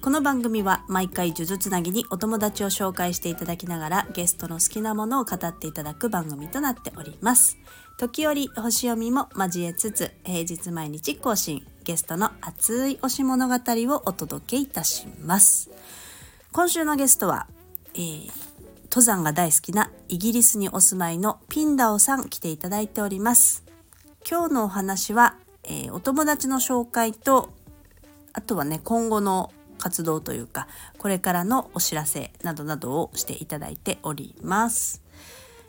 この番組は毎回呪術つなぎにお友達を紹介していただきながらゲストの好きなものを語っていただく番組となっております。時折星読みも交えつつ平日毎日更新ゲストの熱い推し物語をお届けいたします。今週のゲストは、えー登山が大好きなイギリスにお住まいのピンダオさん来ていただいております。今日のお話は、えー、お友達の紹介とあとはね今後の活動というかこれからのお知らせなどなどをしていただいております。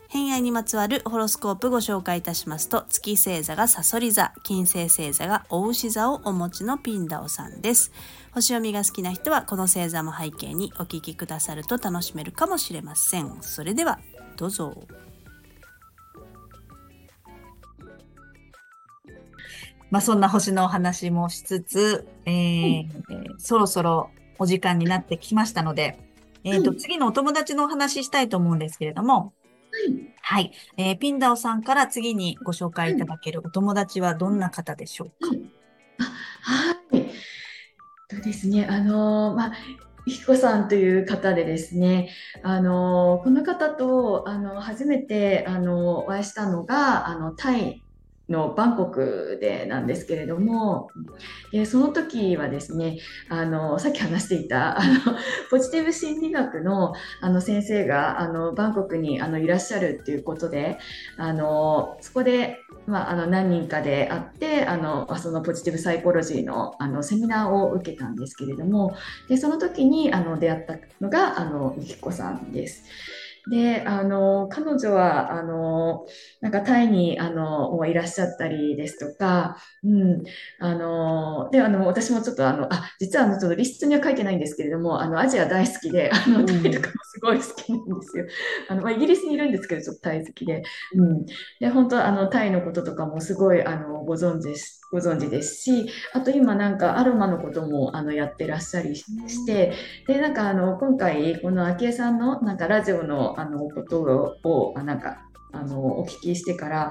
偏愛にまつわるホロスコープご紹介いたしますと月星座がサソリ座金星星座がお牛座をお持ちのピンダオさんです。星読みが好きな人はこの星座も背景にお聞きくださると楽しめるかもしれません。それではどうぞ。まあそんな星のお話もしつつ、えー、うん、そろそろお時間になってきましたので、えーと、うん、次のお友達のお話したいと思うんですけれども、はい、えー、ピンダオさんから次にご紹介いただけるお友達はどんな方でしょうか？うん、はい。そうですね。あのまあ。ひこさんという方でですね、あのこの方とあの初めてあのお会いしたのがあのタイのバンコクでなんですけれどもでその時はですねあのさっき話していたあのポジティブ心理学のあの先生があのバンコクにあのいらっしゃるっていうことであのそこで、まあ、あの何人かで会ってあのそのポジティブサイコロジーのあのセミナーを受けたんですけれどもでその時にあの出会ったのがあのゆきこさんです。で、あの、彼女は、あの、なんかタイに、あの、もういらっしゃったりですとか、うん、あの、で、あの、私もちょっと、あの、あ、実は、あの、ちょっとリストには書いてないんですけれども、あの、アジア大好きで、あの、タイとかもすごい好きなんですよ。あの、まあ、イギリスにいるんですけど、ちょっとタイ好きで、うん。で、本当、あの、タイのこととかもすごい、あの、ご存知です。ご存知ですし、あと今なんかアロマのこともあのやってらっしゃりして、で、なんかあの今回この昭恵さんのなんかラジオのあのことをなんかあのお聞きしてから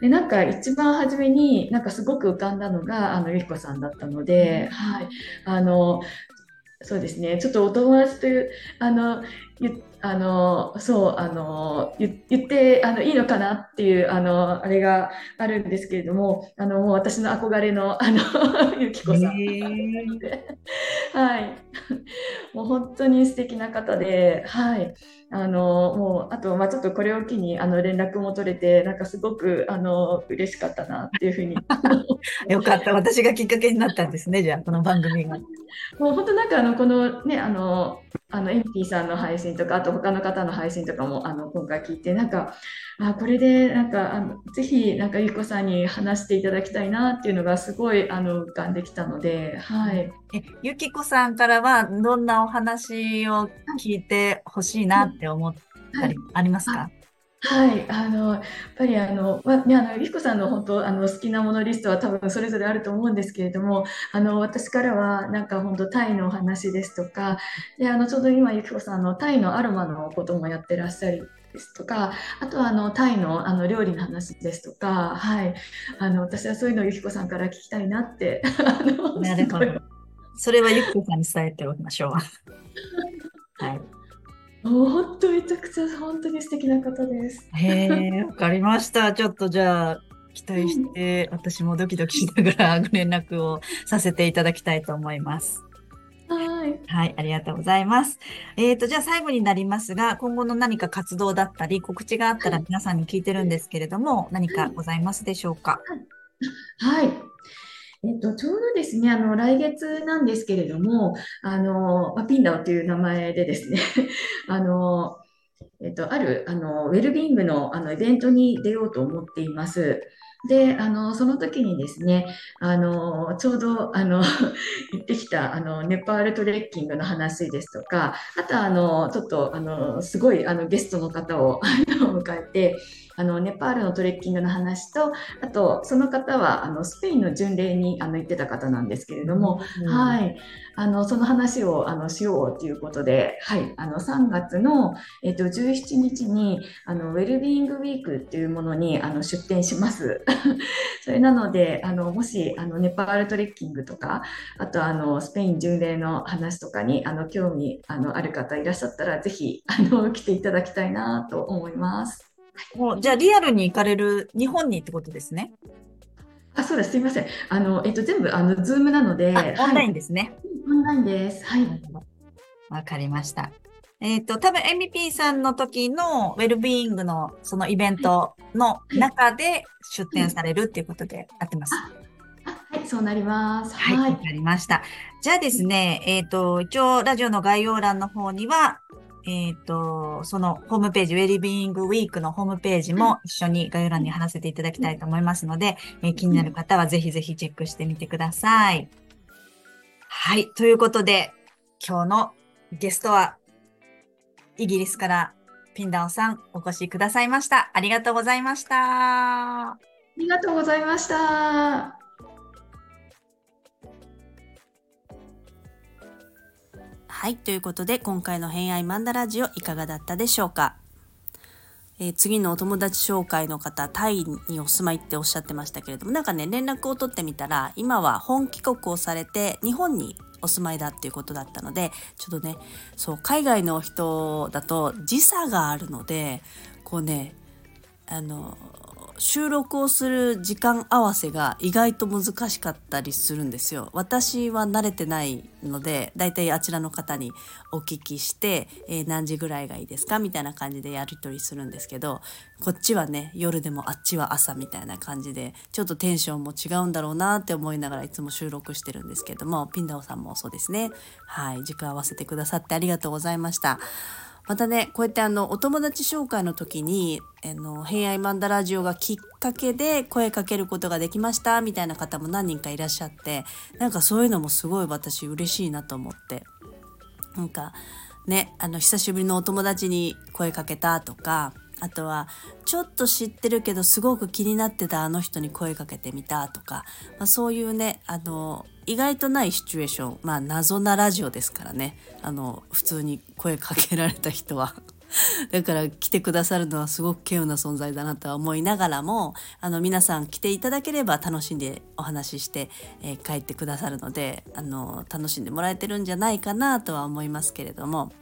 でなんか一番初めになんかすごく浮かんだのがあのゆきこさんだったので、うん、はい。あのそうですね。ちょっとお友達というあのあのそうあの言ってあのいいのかなっていうあのあれがあるんですけれどもあのもう私の憧れのあのゆきこさん、はい。もう本当に素敵な方ではい。あのもうあと、まあ、ちょっとこれを機にあの連絡も取れてなんかすごくあの嬉しかったなっていうふうに。よかった。私がきっかけになったんですねじゃあこの番組が。もう本当なんかあのこのねあのあのエンティさんの配信とかあと他の方の配信とかもあの今回聞いてなんかあこれでなんかあのぜひなんかゆうこさんに話していただきたいなっていうのがすごいあの浮かんできたので、はい。えゆきこさんからはどんなお話を聞いてほしいなって思ったりありますか、はいはい、あの、やっぱりあの、ま、ね、あの、ゆきこさんの本当、あの、好きなものリストは多分それぞれあると思うんですけれども、あの、私からは、なんか本当、タイのお話ですとか、で、あの、ちょうど今、ゆきこさんのタイのアロマのこともやってらっしゃるですとか、あとはあのタイのあの料理の話ですとか、はい、あの私はそういうのをゆきこさんから聞きたいなって。なるほど。それはゆきこさんに伝えておきましょう。本当めちゃくちゃ本当に素敵な方です。へえ、わかりました。ちょっとじゃあ期待して、私もドキドキしながらご連絡をさせていただきたいと思います。はい。はい、ありがとうございます。えっ、ー、と、じゃあ最後になりますが、今後の何か活動だったり、告知があったら皆さんに聞いてるんですけれども、何かございますでしょうか？はい。えっと、ちょうどですね、あの、来月なんですけれども、あの、まあ、ピンダオという名前でですね、あの、えっと、ある、あの、ウェルビングの、あの、イベントに出ようと思っています。で、あの、その時にですね、あの、ちょうど、あの、行ってきた、あの、ネパールトレッキングの話ですとか、あと、あの、ちょっと、あの、すごい、あの、ゲストの方を、迎えて、あの、ネパールのトレッキングの話と、あと、その方は、あの、スペインの巡礼に、あの、行ってた方なんですけれども、うんはい。あの、その話を、あの、しようということで、はい。あの、3月の、えっと、17日に、あの、ウェルビーイングウィークっていうものに、あの、出展します。それなので、あの、もし、あの、ネパールトレッキングとか、あと、あの、スペイン巡礼の話とかに、あの、興味、あの、ある方いらっしゃったら、ぜひ、あの、来ていただきたいなと思います。もう、じゃあリアルに行かれる日本にってことですね。あ、そうです。すみません。あの、えっと、全部、あの、ズームなので、あオンラインはい。ですね。オンラインです。はい。わかりました。えっと、多分、エミピーさんの時のウェルビーイングのそのイベントの中で出展されるっていうことで合ってます。あ、はい、そうなります。はい、はい。わかりました。じゃあですね、えっと、一応、ラジオの概要欄の方には、えっと、そのホームページ、ウェルビーイングウィークのホームページも一緒に概要欄に貼らせていただきたいと思いますので、えー気になる方はぜひぜひチェックしてみてください。はい。ということで、今日のゲストは、イギリスからピンダオさんお越しくださいました。ありがとうございました。ありがとうございました。はい。ということで、今回の偏愛マンダラジオいかがだったでしょうか？えー次のお友達紹介の方、タイにお住まいっておっしゃってましたけれども、なんかね、連絡を取ってみたら、今は本帰国をされて、日本にお住まいだっていうことだったので、ちょっとね、そう、海外の人だと時差があるので、こうね、あの、収録をする時間合わせが意外と難しかったりするんですよ。私は慣れてないので、だいたいあちらの方にお聞きして、えー何時ぐらいがいいですかみたいな感じでやり取りするんですけど、こっちはね、夜でもあっちは朝みたいな感じで、ちょっとテンションも違うんだろうなって思いながらいつも収録してるんですけども、ピンダオさんもそうですね。はい、時間合わせてくださってありがとうございました。またね、こうやってあの、お友達紹介の時に、あの、平愛マンダラジオがきっかけで声かけることができました、みたいな方も何人かいらっしゃって、なんかそういうのもすごい私嬉しいなと思って。なんかねあの久しぶりのお友達に声かけたとかあとはちょっと知ってるけどすごく気になってたあの人に声かけてみたとか、まあ、そういうねあの意外とないシチュエーションまあ謎なラジオですからねあの普通に声かけられた人は。だから来てくださるのはすごく稀有な存在だなとは思いながらもあの皆さん来ていただければ楽しんでお話しして、えー帰ってくださるのであの楽しんでもらえてるんじゃないかなとは思いますけれども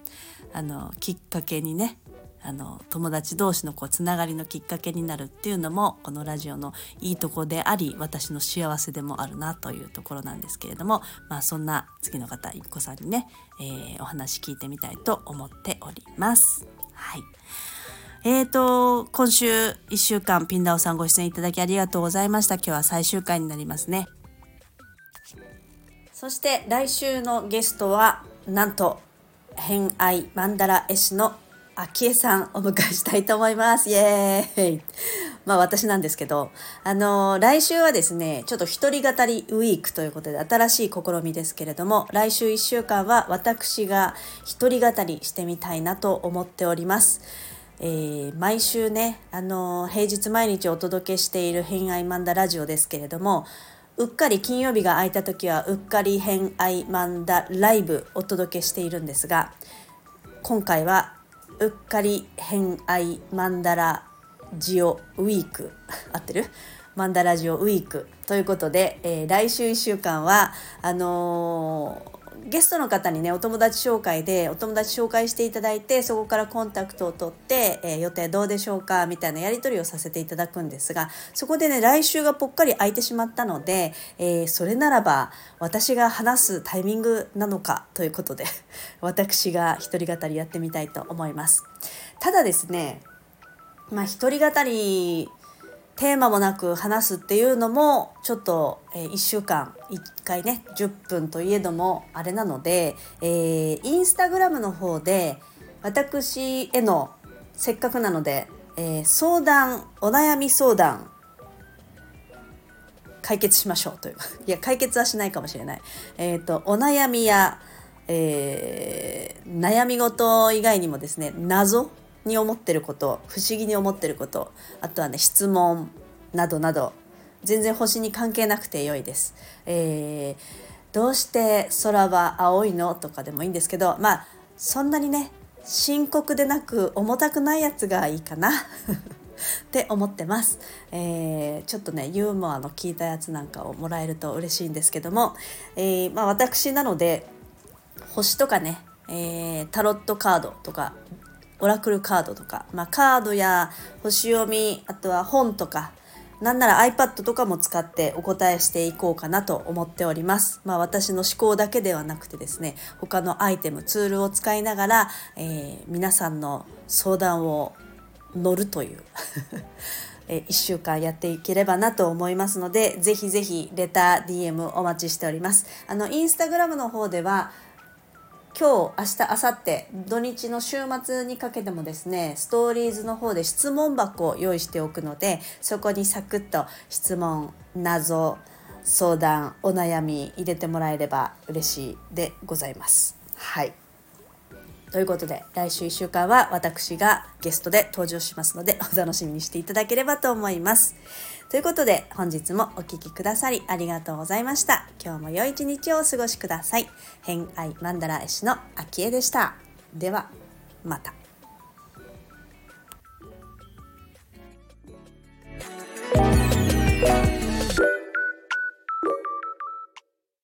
あのきっかけにねあの友達同士のこうつながりのきっかけになるっていうのもこのラジオのいいとこであり私の幸せでもあるなというところなんですけれどもまあそんな次の方いっこさんにね、えーお話聞いてみたいと思っております。はいえーと、今週1週間ピンダオさんご出演いただきありがとうございました。今日は最終回になりますね。そして来週のゲストはなんと偏愛マンダラ絵師の昭恵さんお迎えしたいと思います。イエーイまあ私なんですけど、あの来週はですね、ちょっと一人語りウィークということで新しい試みですけれども、来週1週間は私が一人語りしてみたいなと思っております。えー毎週ね、あの平日毎日お届けしている偏愛マンダラジオですけれども、うっかり金曜日が空いた時はうっかり偏愛マンダライブお届けしているんですが今回はうっかり偏愛マンダラジオウィーク。合ってる？マンダラジオウィーク。ということで、えー来週1週間はあのーゲストの方にねお友達紹介でお友達紹介していただいてそこからコンタクトを取って、えー予定どうでしょうかみたいなやり取りをさせていただくんですがそこでね来週がぽっかり空いてしまったので、えーそれならば私が話すタイミングなのかということで 私が一人語りやってみたいと思います。ただですねまあ一人語りテーマもなく話すっていうのもちょっと、え1週間1回ね10分といえどもあれなので、えーインスタグラムの方で私へのせっかくなので、えー相談お悩み相談解決しましょうという。いや解決はしないかもしれない、えーと、お悩みや、えー、悩み事以外にもですね謎に思ってること不思議に思ってることあとはね質問などなど全然星に関係なくて良いです。えー、どうして空は青いのとかでもいいんですけどまあそんなにね深刻でなく重たくないやつがいいかな って思ってます、えー、ちょっとねユーモアの効いたやつなんかをもらえると嬉しいんですけども、えー、まあ、私なので星とかね、えー、タロットカードとかオラクルカードとか、まあ、カードや星読みあとは本とかなんなら iPad とかも使ってお答えしていこうかなと思っております。まあ私の思考だけではなくてですね、他のアイテム、ツールを使いながら、えー、皆さんの相談を乗るという え1週間やっていければなと思いますので、ぜひぜひレター、DM お待ちしております。あの、インスタグラムの方では、今日、明日、明後日、土日の週末にかけてもですね、ストーリーズの方で質問箱を用意しておくので、そこにサクッと質問、謎、相談、お悩み入れてもらえれば嬉しいでございます。はい。ということで来週1週間は私がゲストで登場しますのでお楽しみにしていただければと思います。ということで本日もお聴きくださりありがとうございました。今日も良い一日をお過ごしください。偏愛マンダラ絵師の秋江でした。ではまた。